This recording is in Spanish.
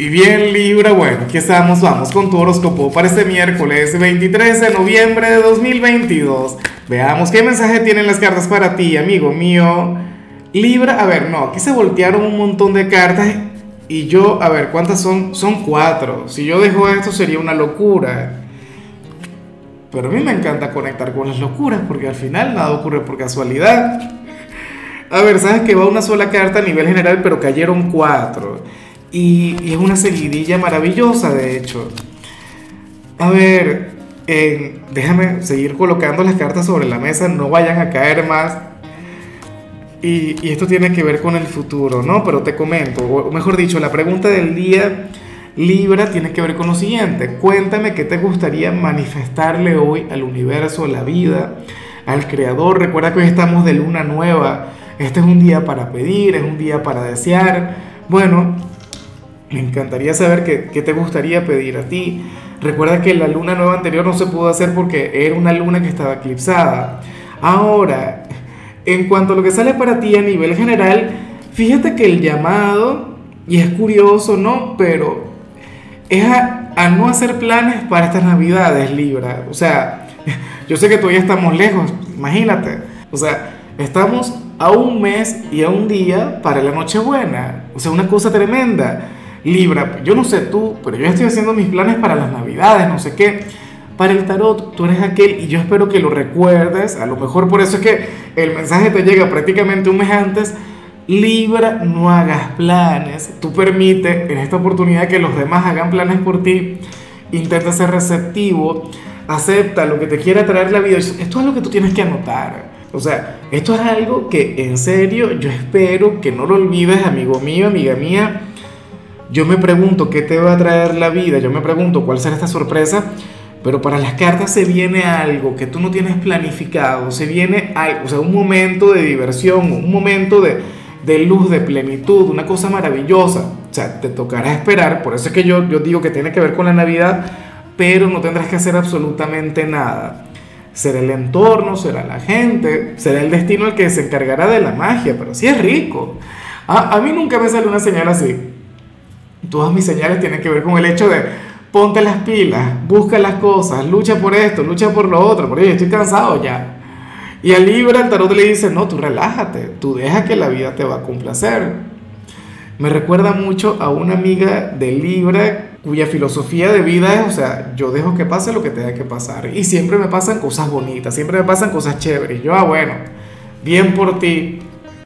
Y bien Libra, bueno, aquí estamos, vamos con tu horóscopo para este miércoles 23 de noviembre de 2022. Veamos qué mensaje tienen las cartas para ti, amigo mío. Libra, a ver, no, aquí se voltearon un montón de cartas y yo, a ver, ¿cuántas son? Son cuatro. Si yo dejo esto sería una locura. Pero a mí me encanta conectar con las locuras porque al final nada ocurre por casualidad. A ver, sabes que va una sola carta a nivel general, pero cayeron cuatro. Y, es una seguidilla maravillosa, de hecho. A ver, déjame seguir colocando las cartas sobre la mesa, no vayan a caer más. Y, y, esto tiene que ver con el futuro, ¿no? Pero te comento, o mejor dicho, la pregunta del día Libra tiene que ver con lo siguiente. Cuéntame qué te gustaría manifestarle hoy al universo, a la vida, al creador. Recuerda que hoy estamos de luna nueva. Este es un día para pedir, es un día para desear. Bueno, me encantaría saber qué, te gustaría pedir a ti. Recuerda que la luna nueva anterior no se pudo hacer porque era una luna que estaba eclipsada. Ahora, en cuanto a lo que sale para ti a nivel general, fíjate que el llamado, y es curioso, ¿no? Pero es a, a no hacer planes para estas navidades, Libra. O sea, yo sé que todavía estamos lejos, imagínate. O sea, estamos a un mes y a un día para la Nochebuena. O sea, una cosa tremenda. Libra, yo no sé tú, pero yo estoy haciendo mis planes para las navidades, no sé qué. Para el tarot, tú eres aquel y yo espero que lo recuerdes. A lo mejor por eso es que el mensaje te llega prácticamente un mes antes. Libra, no hagas planes. Tú permite en esta oportunidad que los demás hagan planes por ti. Intenta ser receptivo. Acepta lo que te quiera traer la vida. Esto es lo que tú tienes que anotar. O sea, esto es algo que en serio yo espero que no lo olvides, amigo mío, amiga mía yo me pregunto qué te va a traer la vida, yo me pregunto cuál será esta sorpresa, pero para las cartas se viene algo que tú no tienes planificado, se viene algo, o sea, un momento de diversión, un momento de, de luz, de plenitud, una cosa maravillosa. O sea, te tocará esperar, por eso es que yo, yo digo que tiene que ver con la Navidad, pero no tendrás que hacer absolutamente nada. Será el entorno, será la gente, será el destino el que se encargará de la magia, pero sí es rico. A, a mí nunca me sale una señal así. Todas mis señales tienen que ver con el hecho de ponte las pilas, busca las cosas, lucha por esto, lucha por lo otro, porque estoy cansado ya. Y al Libra el tarot le dice, no, tú relájate, tú deja que la vida te va a complacer. Me recuerda mucho a una amiga de Libra cuya filosofía de vida es, o sea, yo dejo que pase lo que tenga que pasar. Y siempre me pasan cosas bonitas, siempre me pasan cosas chéveres. Yo, ah, bueno, bien por ti.